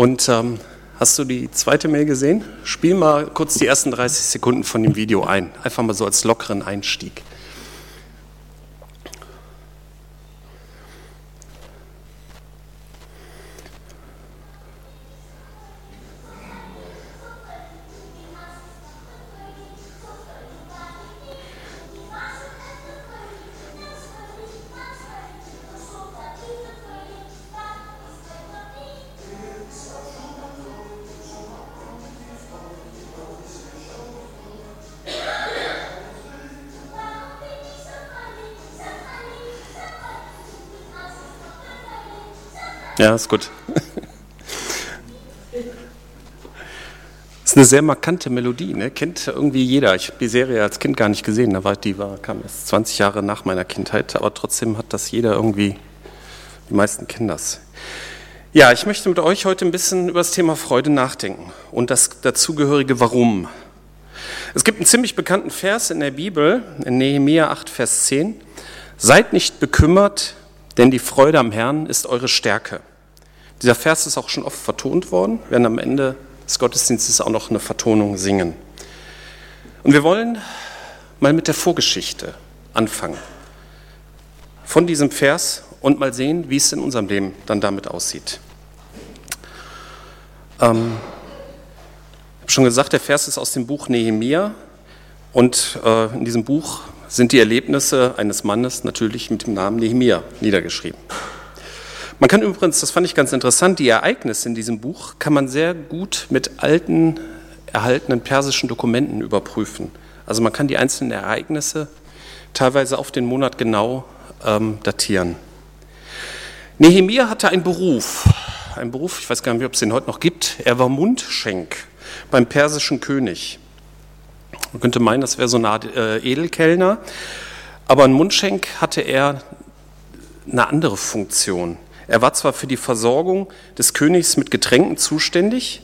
Und ähm, hast du die zweite Mail gesehen? Spiel mal kurz die ersten 30 Sekunden von dem Video ein. Einfach mal so als lockeren Einstieg. Ja, ist gut. Das ist eine sehr markante Melodie, ne? kennt irgendwie jeder. Ich habe die Serie als Kind gar nicht gesehen, war, die war, kam erst 20 Jahre nach meiner Kindheit, aber trotzdem hat das jeder irgendwie, die meisten kennen das. Ja, ich möchte mit euch heute ein bisschen über das Thema Freude nachdenken und das dazugehörige Warum. Es gibt einen ziemlich bekannten Vers in der Bibel, in Nehemiah 8, Vers 10. Seid nicht bekümmert, denn die Freude am Herrn ist eure Stärke. Dieser Vers ist auch schon oft vertont worden. Wir werden am Ende des Gottesdienstes auch noch eine Vertonung singen. Und wir wollen mal mit der Vorgeschichte anfangen. Von diesem Vers und mal sehen, wie es in unserem Leben dann damit aussieht. Ähm, ich habe schon gesagt, der Vers ist aus dem Buch Nehemia. Und äh, in diesem Buch sind die Erlebnisse eines Mannes natürlich mit dem Namen Nehemia niedergeschrieben. Man kann übrigens, das fand ich ganz interessant, die Ereignisse in diesem Buch kann man sehr gut mit alten, erhaltenen persischen Dokumenten überprüfen. Also man kann die einzelnen Ereignisse teilweise auf den Monat genau ähm, datieren. Nehemiah hatte einen Beruf, einen Beruf, ich weiß gar nicht, ob es den heute noch gibt. Er war Mundschenk beim persischen König. Man könnte meinen, das wäre so eine Art äh, Edelkellner, aber ein Mundschenk hatte er eine andere Funktion. Er war zwar für die Versorgung des Königs mit Getränken zuständig,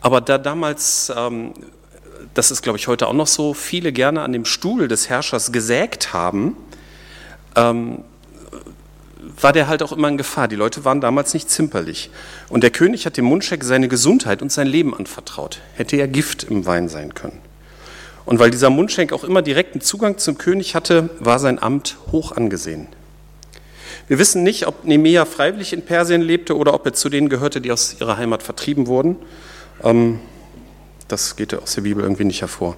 aber da damals, ähm, das ist glaube ich heute auch noch so, viele gerne an dem Stuhl des Herrschers gesägt haben, ähm, war der halt auch immer in Gefahr. Die Leute waren damals nicht zimperlich. Und der König hat dem Mundschenk seine Gesundheit und sein Leben anvertraut. Hätte ja Gift im Wein sein können. Und weil dieser Mundschenk auch immer direkten Zugang zum König hatte, war sein Amt hoch angesehen. Wir wissen nicht, ob Nemea freiwillig in Persien lebte oder ob er zu denen gehörte, die aus ihrer Heimat vertrieben wurden. Ähm, das geht aus der Bibel irgendwie nicht hervor.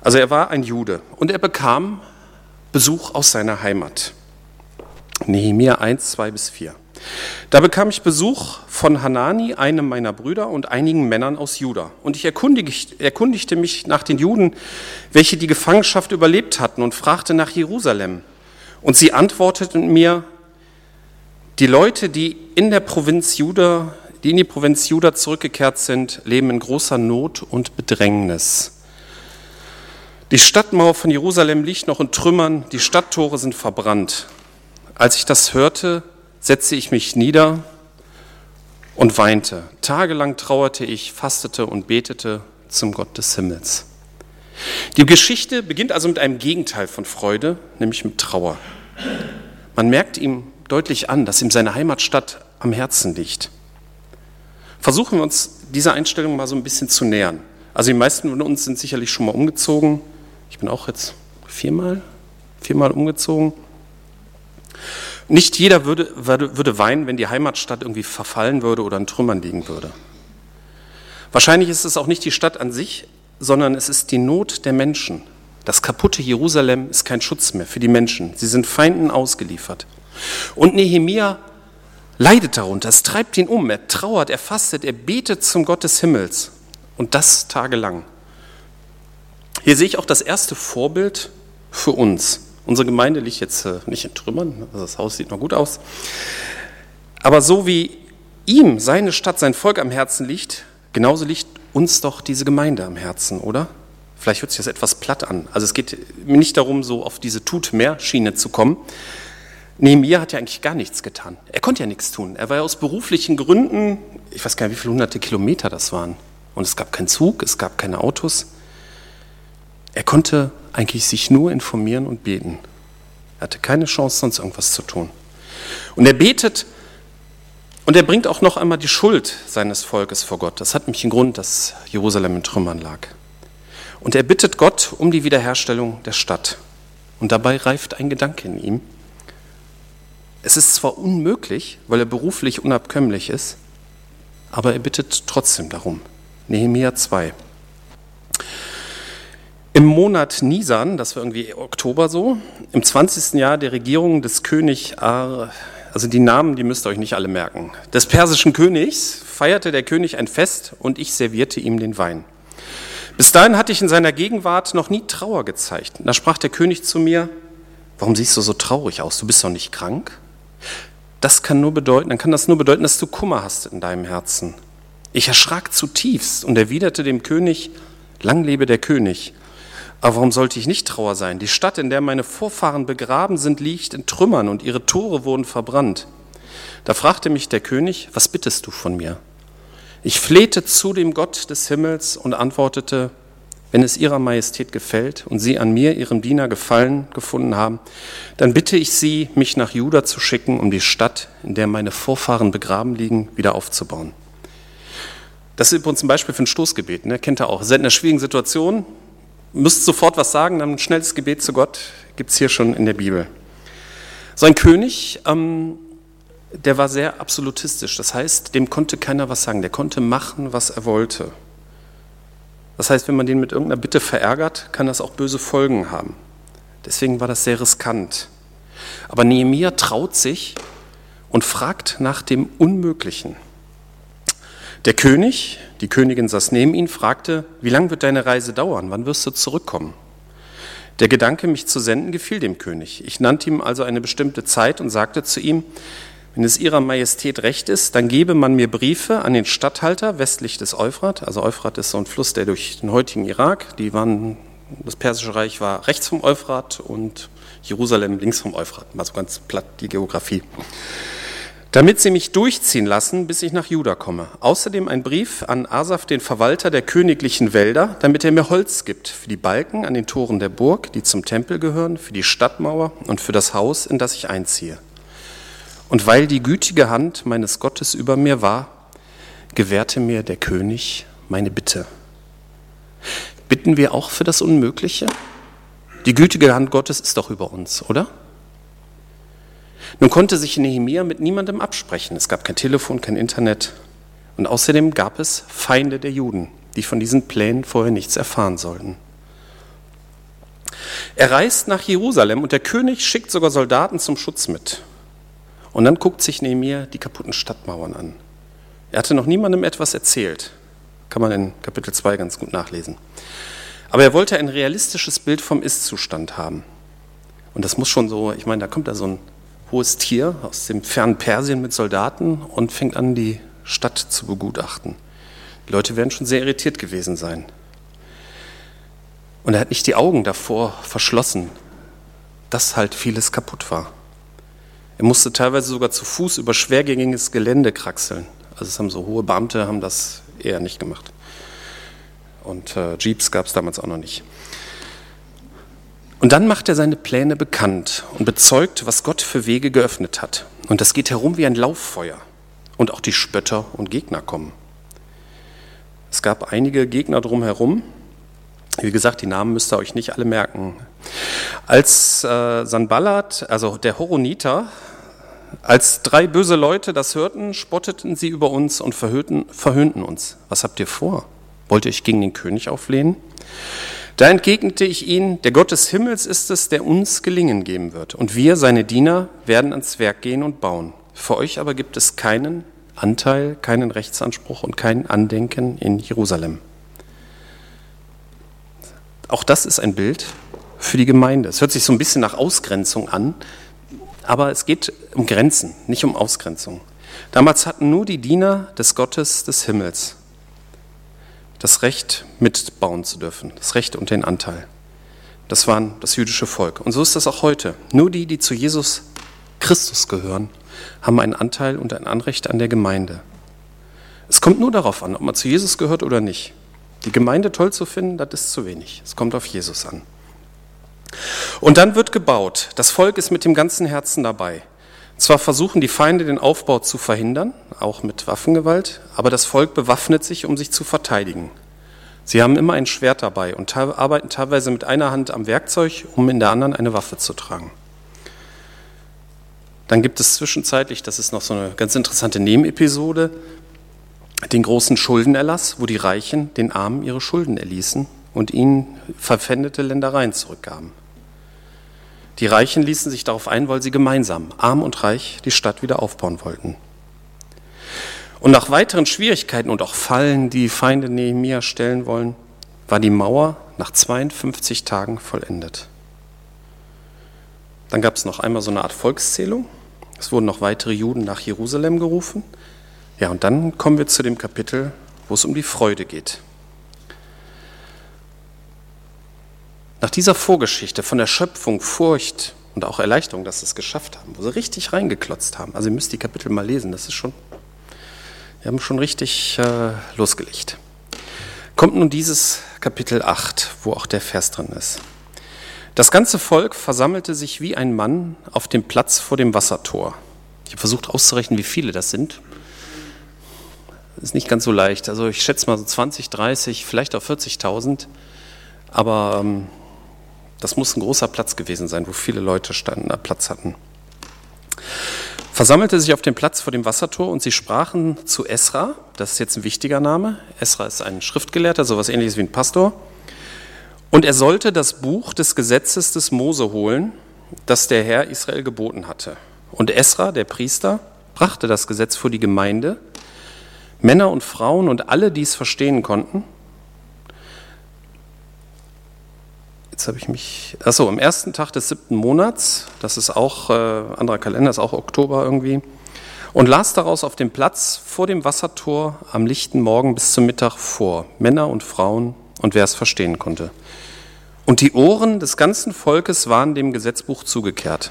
Also er war ein Jude und er bekam Besuch aus seiner Heimat. Nehemia 1, 2 bis 4. Da bekam ich Besuch von Hanani, einem meiner Brüder, und einigen Männern aus Juda. Und ich erkundigte mich nach den Juden, welche die Gefangenschaft überlebt hatten, und fragte nach Jerusalem. Und sie antworteten mir, die Leute, die in der Provinz Juda, die in die Provinz Juda zurückgekehrt sind, leben in großer Not und Bedrängnis. Die Stadtmauer von Jerusalem liegt noch in Trümmern, die Stadttore sind verbrannt. Als ich das hörte, setzte ich mich nieder und weinte. Tagelang trauerte ich, fastete und betete zum Gott des Himmels. Die Geschichte beginnt also mit einem Gegenteil von Freude, nämlich mit Trauer. Man merkt ihm deutlich an, dass ihm seine Heimatstadt am Herzen liegt. Versuchen wir uns dieser Einstellung mal so ein bisschen zu nähern. Also die meisten von uns sind sicherlich schon mal umgezogen. Ich bin auch jetzt viermal, viermal umgezogen. Nicht jeder würde, würde, würde weinen, wenn die Heimatstadt irgendwie verfallen würde oder in Trümmern liegen würde. Wahrscheinlich ist es auch nicht die Stadt an sich, sondern es ist die Not der Menschen. Das kaputte Jerusalem ist kein Schutz mehr für die Menschen. Sie sind Feinden ausgeliefert. Und Nehemia leidet darunter. Es treibt ihn um. Er trauert, er fastet, er betet zum Gott des Himmels. Und das tagelang. Hier sehe ich auch das erste Vorbild für uns. Unsere Gemeinde liegt jetzt äh, nicht in Trümmern, also das Haus sieht noch gut aus. Aber so wie ihm seine Stadt, sein Volk am Herzen liegt, genauso liegt uns doch diese Gemeinde am Herzen, oder? Vielleicht hört sich das etwas platt an. Also es geht mir nicht darum, so auf diese Tut-mehr-Schiene zu kommen. Nehemiah hat ja eigentlich gar nichts getan. Er konnte ja nichts tun. Er war ja aus beruflichen Gründen, ich weiß gar nicht, wie viele hunderte Kilometer das waren. Und es gab keinen Zug, es gab keine Autos. Er konnte eigentlich sich nur informieren und beten. Er hatte keine Chance, sonst irgendwas zu tun. Und er betet Und er bringt auch noch einmal die Schuld seines Volkes vor Gott. Das hat nämlich einen Grund, dass Jerusalem in Trümmern lag. Und er bittet Gott um die Wiederherstellung der Stadt. Und dabei reift ein Gedanke in ihm. Es ist zwar unmöglich, weil er beruflich unabkömmlich ist, aber er bittet trotzdem darum. Nehemiah 2. Im Monat Nisan, das war irgendwie Oktober so, im 20. Jahr der Regierung des König, Ar also die Namen, die müsst ihr euch nicht alle merken, des persischen Königs feierte der König ein Fest und ich servierte ihm den Wein. Bis dahin hatte ich in seiner Gegenwart noch nie Trauer gezeigt. Da sprach der König zu mir, warum siehst du so traurig aus? Du bist doch nicht krank? Das kann nur bedeuten, dann kann das nur bedeuten, dass du Kummer hast in deinem Herzen. Ich erschrak zutiefst und erwiderte dem König, lang lebe der König. Aber warum sollte ich nicht Trauer sein? Die Stadt, in der meine Vorfahren begraben sind, liegt in Trümmern und ihre Tore wurden verbrannt. Da fragte mich der König, was bittest du von mir? Ich flehte zu dem Gott des Himmels und antwortete, wenn es ihrer Majestät gefällt und sie an mir, ihrem Diener, Gefallen gefunden haben, dann bitte ich sie, mich nach Juda zu schicken, um die Stadt, in der meine Vorfahren begraben liegen, wieder aufzubauen. Das ist übrigens ein Beispiel für ein Stoßgebet, ne? kennt ihr auch. Seid in einer schwierigen Situation, müsst sofort was sagen, dann ein schnelles Gebet zu Gott gibt es hier schon in der Bibel. So ein König, ähm, der war sehr absolutistisch. Das heißt, dem konnte keiner was sagen. Der konnte machen, was er wollte. Das heißt, wenn man den mit irgendeiner Bitte verärgert, kann das auch böse Folgen haben. Deswegen war das sehr riskant. Aber Nehemiah traut sich und fragt nach dem Unmöglichen. Der König, die Königin saß neben ihn, fragte, wie lang wird deine Reise dauern? Wann wirst du zurückkommen? Der Gedanke, mich zu senden, gefiel dem König. Ich nannte ihm also eine bestimmte Zeit und sagte zu ihm, wenn es Ihrer Majestät recht ist, dann gebe man mir Briefe an den Statthalter westlich des Euphrat. Also Euphrat ist so ein Fluss, der durch den heutigen Irak, die waren, das Persische Reich war rechts vom Euphrat und Jerusalem links vom Euphrat. Mal so ganz platt die Geografie damit sie mich durchziehen lassen, bis ich nach Juda komme. Außerdem ein Brief an Asaf, den Verwalter der königlichen Wälder, damit er mir Holz gibt für die Balken an den Toren der Burg, die zum Tempel gehören, für die Stadtmauer und für das Haus, in das ich einziehe. Und weil die gütige Hand meines Gottes über mir war, gewährte mir der König meine Bitte. Bitten wir auch für das Unmögliche? Die gütige Hand Gottes ist doch über uns, oder? Nun konnte sich Nehemia mit niemandem absprechen. Es gab kein Telefon, kein Internet. Und außerdem gab es Feinde der Juden, die von diesen Plänen vorher nichts erfahren sollten. Er reist nach Jerusalem und der König schickt sogar Soldaten zum Schutz mit. Und dann guckt sich Nehemia die kaputten Stadtmauern an. Er hatte noch niemandem etwas erzählt. Kann man in Kapitel 2 ganz gut nachlesen. Aber er wollte ein realistisches Bild vom Ist-Zustand haben. Und das muss schon so, ich meine, da kommt da so ein hohes Tier aus dem fernen Persien mit Soldaten und fängt an, die Stadt zu begutachten. Die Leute werden schon sehr irritiert gewesen sein. Und er hat nicht die Augen davor verschlossen, dass halt vieles kaputt war. Er musste teilweise sogar zu Fuß über schwergängiges Gelände kraxeln. Also es haben so hohe Beamte haben das eher nicht gemacht. Und äh, Jeeps gab es damals auch noch nicht. Und dann macht er seine Pläne bekannt und bezeugt, was Gott für Wege geöffnet hat. Und das geht herum wie ein Lauffeuer. Und auch die Spötter und Gegner kommen. Es gab einige Gegner drumherum. Wie gesagt, die Namen müsst ihr euch nicht alle merken. Als äh, Sanballat, also der Horoniter, als drei böse Leute das hörten, spotteten sie über uns und verhöhnten, uns. Was habt ihr vor? Wollt ihr euch gegen den König auflehnen? Da entgegnete ich ihnen, der Gott des Himmels ist es, der uns gelingen geben wird. Und wir, seine Diener, werden ans Werk gehen und bauen. Für euch aber gibt es keinen Anteil, keinen Rechtsanspruch und kein Andenken in Jerusalem. Auch das ist ein Bild für die Gemeinde. Es hört sich so ein bisschen nach Ausgrenzung an, aber es geht um Grenzen, nicht um Ausgrenzung. Damals hatten nur die Diener des Gottes des Himmels das Recht mitbauen zu dürfen, das Recht und den Anteil. Das waren das jüdische Volk. Und so ist das auch heute. Nur die, die zu Jesus Christus gehören, haben einen Anteil und ein Anrecht an der Gemeinde. Es kommt nur darauf an, ob man zu Jesus gehört oder nicht. Die Gemeinde toll zu finden, das ist zu wenig. Es kommt auf Jesus an. Und dann wird gebaut. Das Volk ist mit dem ganzen Herzen dabei. Zwar versuchen die Feinde den Aufbau zu verhindern, auch mit Waffengewalt, aber das Volk bewaffnet sich, um sich zu verteidigen. Sie haben immer ein Schwert dabei und arbeiten teilweise mit einer Hand am Werkzeug, um in der anderen eine Waffe zu tragen. Dann gibt es zwischenzeitlich, das ist noch so eine ganz interessante Nebenepisode, den großen Schuldenerlass, wo die Reichen den Armen ihre Schulden erließen und ihnen verpfändete Ländereien zurückgaben. Die Reichen ließen sich darauf ein, weil sie gemeinsam, arm und reich, die Stadt wieder aufbauen wollten. Und nach weiteren Schwierigkeiten und auch Fallen, die Feinde Nehemia stellen wollen, war die Mauer nach 52 Tagen vollendet. Dann gab es noch einmal so eine Art Volkszählung. Es wurden noch weitere Juden nach Jerusalem gerufen. Ja, und dann kommen wir zu dem Kapitel, wo es um die Freude geht. Nach dieser Vorgeschichte von der Schöpfung, Furcht und auch Erleichterung, dass sie es geschafft haben, wo sie richtig reingeklotzt haben. Also ihr müsst die Kapitel mal lesen, das ist schon, wir haben schon richtig äh, losgelegt. Kommt nun dieses Kapitel 8, wo auch der Vers drin ist. Das ganze Volk versammelte sich wie ein Mann auf dem Platz vor dem Wassertor. Ich habe versucht auszurechnen, wie viele das sind. Das ist nicht ganz so leicht. Also ich schätze mal so 20, 30, vielleicht auch 40.000. Aber ähm, das muss ein großer Platz gewesen sein, wo viele Leute standen, Platz hatten. Versammelte sich auf dem Platz vor dem Wassertor und sie sprachen zu Esra, das ist jetzt ein wichtiger Name. Esra ist ein Schriftgelehrter, sowas ähnliches wie ein Pastor. Und er sollte das Buch des Gesetzes des Mose holen, das der Herr Israel geboten hatte. Und Esra, der Priester, brachte das Gesetz vor die Gemeinde, Männer und Frauen und alle, die es verstehen konnten, jetzt habe ich mich, achso, am ersten Tag des siebten Monats, das ist auch, äh, anderer Kalender, ist auch Oktober irgendwie, und las daraus auf dem Platz vor dem Wassertor am lichten Morgen bis zum Mittag vor, Männer und Frauen und wer es verstehen konnte. Und die Ohren des ganzen Volkes waren dem Gesetzbuch zugekehrt.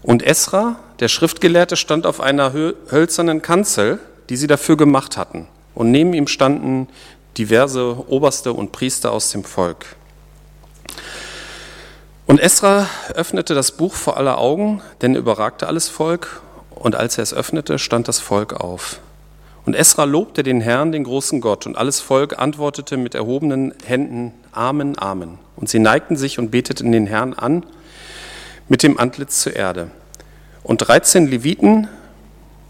Und Esra, der Schriftgelehrte, stand auf einer hölzernen Kanzel, die sie dafür gemacht hatten. Und neben ihm standen diverse Oberste und Priester aus dem Volk. Und Esra öffnete das Buch vor aller Augen, denn er überragte alles Volk, und als er es öffnete, stand das Volk auf. Und Esra lobte den Herrn, den großen Gott, und alles Volk antwortete mit erhobenen Händen, Amen, Amen. Und sie neigten sich und beteten den Herrn an mit dem Antlitz zur Erde. Und 13 Leviten,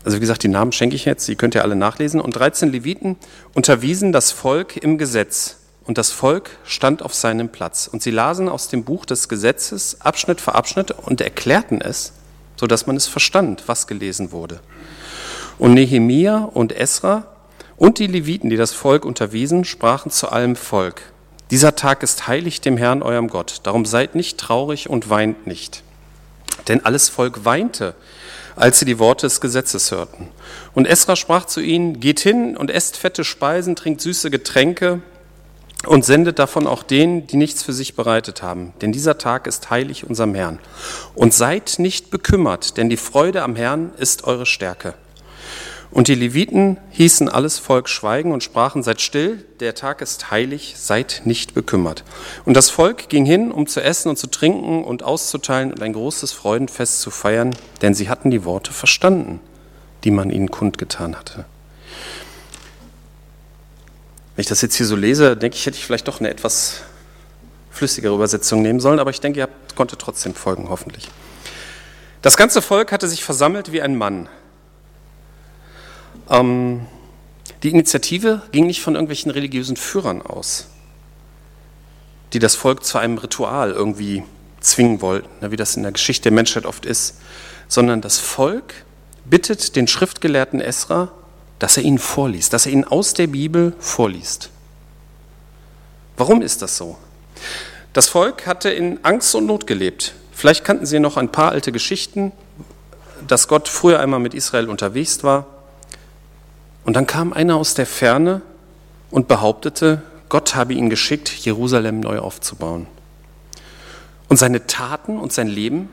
also wie gesagt, die Namen schenke ich jetzt, die könnt ihr alle nachlesen, und 13 Leviten unterwiesen das Volk im Gesetz und das Volk stand auf seinem Platz. Und sie lasen aus dem Buch des Gesetzes Abschnitt für Abschnitt und erklärten es, sodass man es verstand, was gelesen wurde. Und Nehemia und Esra und die Leviten, die das Volk unterwiesen, sprachen zu allem Volk. Dieser Tag ist heilig dem Herrn, eurem Gott. Darum seid nicht traurig und weint nicht. Denn alles Volk weinte, als sie die Worte des Gesetzes hörten. Und Esra sprach zu ihnen, geht hin und esst fette Speisen, trinkt süße Getränke, und sendet davon auch denen, die nichts für sich bereitet haben. Denn dieser Tag ist heilig unserem Herrn. Und seid nicht bekümmert, denn die Freude am Herrn ist eure Stärke. Und die Leviten hießen alles Volk schweigen und sprachen, seid still, der Tag ist heilig, seid nicht bekümmert. Und das Volk ging hin, um zu essen und zu trinken und auszuteilen und ein großes Freudenfest zu feiern, denn sie hatten die Worte verstanden, die man ihnen kundgetan hatte. Wenn ich das jetzt hier so lese, denke ich, hätte ich vielleicht doch eine etwas flüssigere Übersetzung nehmen sollen, aber ich denke, ihr habt, konntet trotzdem folgen, hoffentlich. Das ganze Volk hatte sich versammelt wie ein Mann. Ähm, die Initiative ging nicht von irgendwelchen religiösen Führern aus, die das Volk zu einem Ritual irgendwie zwingen wollten, ne, wie das in der Geschichte der Menschheit oft ist, sondern das Volk bittet den Schriftgelehrten Esra, dass er ihnen vorliest, dass er ihnen aus der Bibel vorliest. Warum ist das so? Das Volk hatte in Angst und Not gelebt. Vielleicht kannten sie noch ein paar alte Geschichten, dass Gott früher einmal mit Israel unterwegs war. Und dann kam einer aus der Ferne und behauptete, Gott habe ihn geschickt, Jerusalem neu aufzubauen. Und seine Taten und sein Leben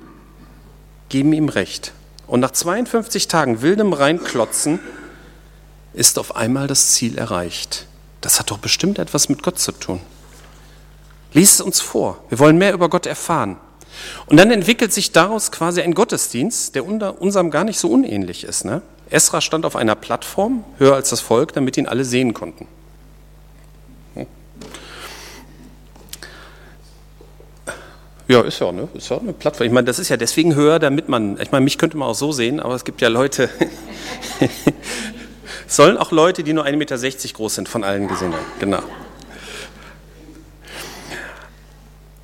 geben ihm recht. Und nach 52 Tagen wildem Reinklotzen ist auf einmal das Ziel erreicht. Das hat doch bestimmt etwas mit Gott zu tun. Lies es uns vor. Wir wollen mehr über Gott erfahren. Und dann entwickelt sich daraus quasi ein Gottesdienst, der unserem gar nicht so unähnlich ist. Ne? Esra stand auf einer Plattform, höher als das Volk, damit ihn alle sehen konnten. Ja, ist ja, ne? ist ja eine Plattform. Ich meine, das ist ja deswegen höher, damit man, ich meine, mich könnte man auch so sehen, aber es gibt ja Leute, sollen auch Leute, die nur 1,60 Meter groß sind, von allen gesehen werden. Genau.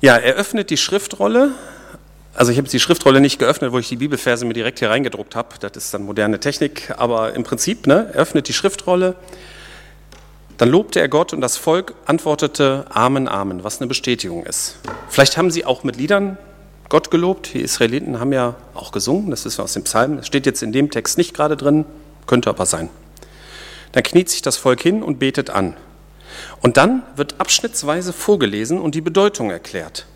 Ja, er öffnet die Schriftrolle. Also ich habe die Schriftrolle nicht geöffnet, wo ich die Bibelverse mir direkt hier reingedruckt habe. Das ist dann moderne Technik. Aber im Prinzip, ne, er öffnet die Schriftrolle. Dann lobte er Gott und das Volk antwortete Amen, Amen, was eine Bestätigung ist. Vielleicht haben sie auch mit Liedern Gott gelobt. Die Israeliten haben ja auch gesungen, das wissen wir aus dem Psalm. Das steht jetzt in dem Text nicht gerade drin, könnte aber sein. Dann kniet sich das Volk hin und betet an. Und dann wird abschnittsweise vorgelesen und die Bedeutung erklärt.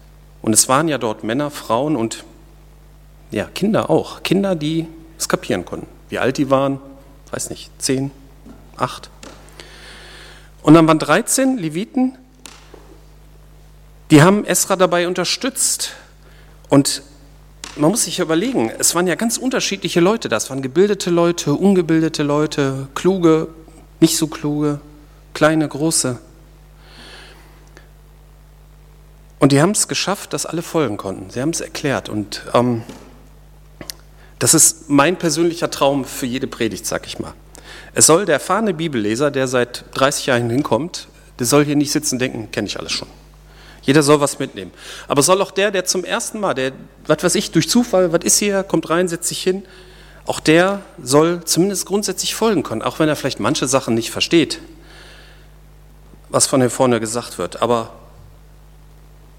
Und es waren ja dort Männer, Frauen und ja, Kinder auch. Kinder, die es kapieren konnten. Wie alt die waren, weiß nicht, zehn, acht. Und dann waren 13 Leviten, die haben Esra dabei unterstützt. Und man muss sich überlegen, es waren ja ganz unterschiedliche Leute. Das waren gebildete Leute, ungebildete Leute, kluge, nicht so kluge, kleine, große. Und die haben es geschafft, dass alle folgen konnten. Sie haben es erklärt. Und ähm, das ist mein persönlicher Traum für jede Predigt, sag ich mal. Es soll der erfahrene Bibelleser, der seit 30 Jahren hinkommt, der soll hier nicht sitzen und denken, kenne ich alles schon. Jeder soll was mitnehmen. Aber soll auch der, der zum ersten Mal, der, was weiß ich, durch Zufall, was ist hier, kommt rein, setzt sich hin, auch der soll zumindest grundsätzlich folgen können, auch wenn er vielleicht manche Sachen nicht versteht was von hier vorne gesagt wird. Aber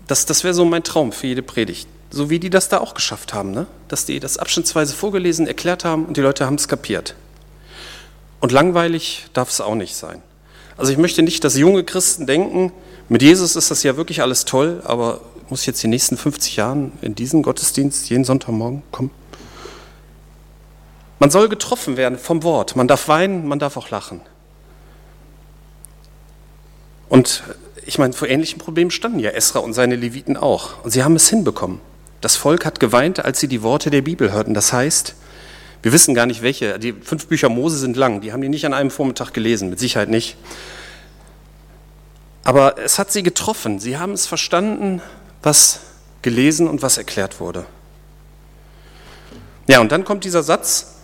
das, das wäre so mein Traum für jede Predigt. So wie die das da auch geschafft haben, ne? dass die das abschnittsweise vorgelesen, erklärt haben und die Leute haben es kapiert. Und langweilig darf es auch nicht sein. Also ich möchte nicht, dass junge Christen denken, mit Jesus ist das ja wirklich alles toll, aber muss jetzt die nächsten 50 Jahre in diesen Gottesdienst jeden Sonntagmorgen kommen? Man soll getroffen werden vom Wort. Man darf weinen, man darf auch lachen. Und ich meine, vor ähnlichen Problemen standen ja Esra und seine Leviten auch. Und sie haben es hinbekommen. Das Volk hat geweint, als sie die Worte der Bibel hörten. Das heißt, wir wissen gar nicht welche. Die fünf Bücher Mose sind lang. Die haben die nicht an einem Vormittag gelesen, mit Sicherheit nicht. Aber es hat sie getroffen. Sie haben es verstanden, was gelesen und was erklärt wurde. Ja, und dann kommt dieser Satz,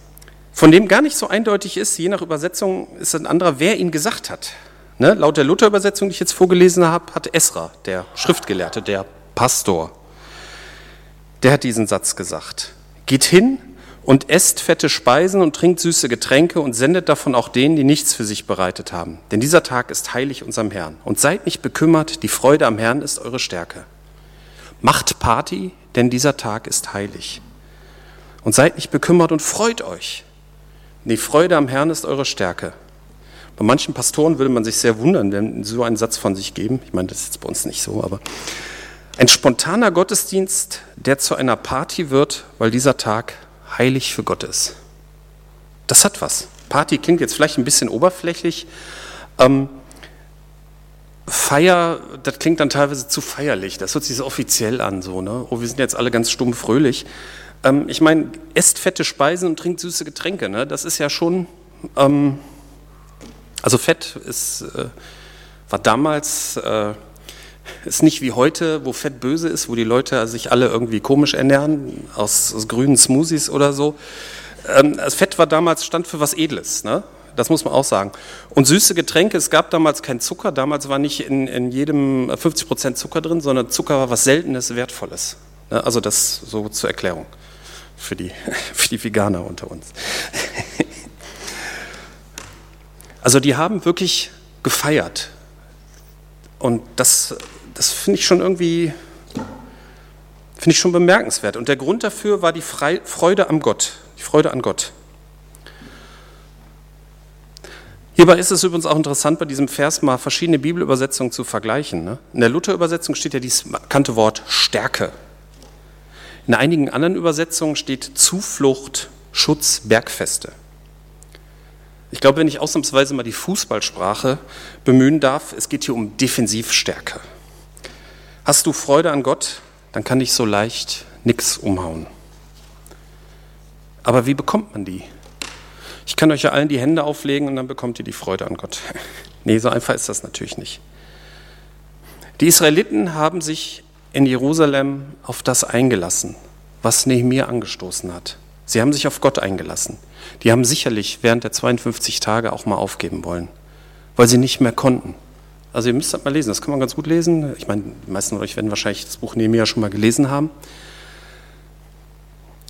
von dem gar nicht so eindeutig ist, je nach Übersetzung ist ein anderer, wer ihn gesagt hat. Ne? Laut der Luther-Übersetzung, die ich jetzt vorgelesen habe, hat Esra, der Schriftgelehrte, der Pastor, der hat diesen Satz gesagt. Geht hin und esst fette Speisen und trinkt süße Getränke und sendet davon auch denen, die nichts für sich bereitet haben. Denn dieser Tag ist heilig unserem Herrn. Und seid nicht bekümmert, die Freude am Herrn ist eure Stärke. Macht Party, denn dieser Tag ist heilig. Und seid nicht bekümmert und freut euch. Die Freude am Herrn ist eure Stärke. Bei manchen Pastoren würde man sich sehr wundern, wenn sie so einen Satz von sich geben. Ich meine, das ist jetzt bei uns nicht so, aber ein spontaner Gottesdienst, der zu einer Party wird, weil dieser Tag heilig für Gott ist. Das hat was. Party klingt jetzt vielleicht ein bisschen oberflächlich. Ähm, Feier, das klingt dann teilweise zu feierlich. Das hört sich so offiziell an, so, ne? Oh, wir sind jetzt alle ganz stumm fröhlich. Ähm, ich meine, esst fette Speisen und trinkt süße Getränke, ne? Das ist ja schon. Ähm, also Fett ist, äh, war damals, äh, ist nicht wie heute, wo Fett böse ist, wo die Leute sich alle irgendwie komisch ernähren, aus, aus grünen Smoothies oder so. Ähm, das Fett war damals, stand für was Edles, ne? Das muss man auch sagen. Und süße Getränke, es gab damals kein Zucker. Damals war nicht in, in jedem 50 Prozent Zucker drin, sondern Zucker war was Seltenes, Wertvolles. Ne? Also das so zur Erklärung für die, für die Veganer unter uns. Also die haben wirklich gefeiert. Und das, das finde ich schon irgendwie, finde ich schon bemerkenswert. Und der Grund dafür war die Freude am Gott, die Freude an Gott. Hierbei ist es übrigens auch interessant, bei diesem Vers mal verschiedene Bibelübersetzungen zu vergleichen. Ne? In der Luther-Übersetzung steht ja dieses bekannte Wort Stärke. In einigen anderen Übersetzungen steht Zuflucht, Schutz, Bergfeste. Ich glaube, wenn ich ausnahmsweise mal die Fußballsprache bemühen darf, es geht hier um Defensivstärke. Hast du Freude an Gott, dann kann dich so leicht nichts umhauen. Aber wie bekommt man die? Ich kann euch ja allen die Hände auflegen und dann bekommt ihr die Freude an Gott. nee, so einfach ist das natürlich nicht. Die Israeliten haben sich in Jerusalem auf das eingelassen, was Nehemiah angestoßen hat. Sie haben sich auf Gott eingelassen. Die haben sicherlich während der 52 Tage auch mal aufgeben wollen, weil sie nicht mehr konnten. Also ihr müsst das mal lesen, das kann man ganz gut lesen. Ich meine, die meisten von euch werden wahrscheinlich das Buch Nehemiah schon mal gelesen haben.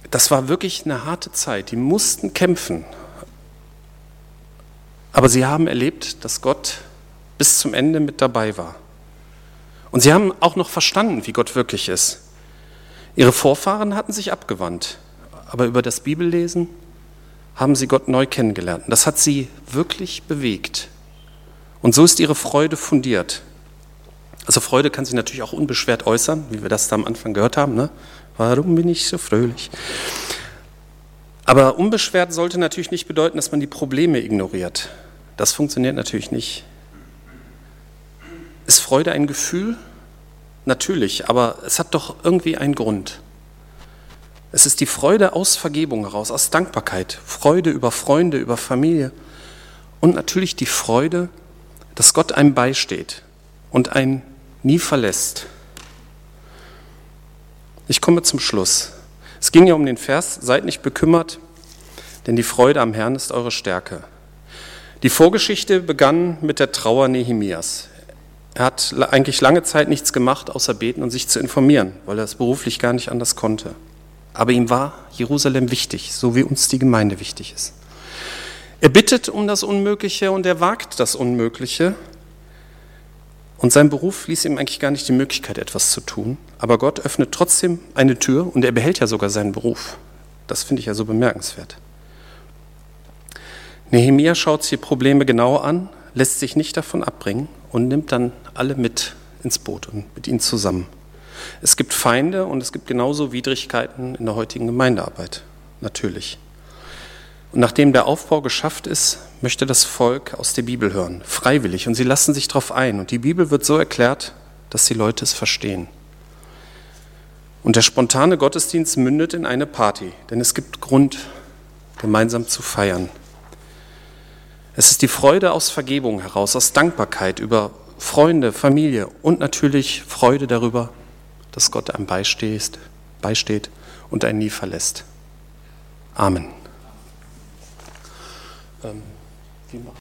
Das war wirklich eine harte Zeit. Die mussten kämpfen. Aber sie haben erlebt, dass Gott bis zum Ende mit dabei war. Und sie haben auch noch verstanden, wie Gott wirklich ist. Ihre Vorfahren hatten sich abgewandt, aber über das Bibellesen haben sie Gott neu kennengelernt. Das hat sie wirklich bewegt. Und so ist ihre Freude fundiert. Also Freude kann sich natürlich auch unbeschwert äußern, wie wir das da am Anfang gehört haben. Ne? Warum bin ich so fröhlich? Aber unbeschwert sollte natürlich nicht bedeuten, dass man die Probleme ignoriert. Das funktioniert natürlich nicht. Ist Freude ein Gefühl? Natürlich, aber es hat doch irgendwie einen Grund. Es ist die Freude aus Vergebung heraus, aus Dankbarkeit, Freude über Freunde, über Familie und natürlich die Freude, dass Gott einem beisteht und einen nie verlässt. Ich komme zum Schluss. Es ging ja um den Vers, seid nicht bekümmert, denn die Freude am Herrn ist eure Stärke. Die Vorgeschichte begann mit der Trauer Nehemias. Er hat eigentlich lange Zeit nichts gemacht, außer beten und sich zu informieren, weil er es beruflich gar nicht anders konnte. Aber ihm war Jerusalem wichtig, so wie uns die Gemeinde wichtig ist. Er bittet um das Unmögliche und er wagt das Unmögliche. Und sein Beruf ließ ihm eigentlich gar nicht die Möglichkeit, etwas zu tun. Aber Gott öffnet trotzdem eine Tür und er behält ja sogar seinen Beruf. Das finde ich ja so bemerkenswert. Nehemiah schaut sich die Probleme genau an, lässt sich nicht davon abbringen und nimmt dann alle mit ins Boot und mit ihnen zusammen. Es gibt Feinde und es gibt genauso Widrigkeiten in der heutigen Gemeindearbeit, natürlich. Und nachdem der Aufbau geschafft ist, möchte das Volk aus der Bibel hören, freiwillig. Und sie lassen sich darauf ein. Und die Bibel wird so erklärt, dass die Leute es verstehen. Und der spontane Gottesdienst mündet in eine Party, denn es gibt Grund, gemeinsam zu feiern. Es ist die Freude aus Vergebung heraus, aus Dankbarkeit über Freunde, Familie und natürlich Freude darüber, dass Gott einem beisteht, beisteht und einen nie verlässt. Amen. Ähm,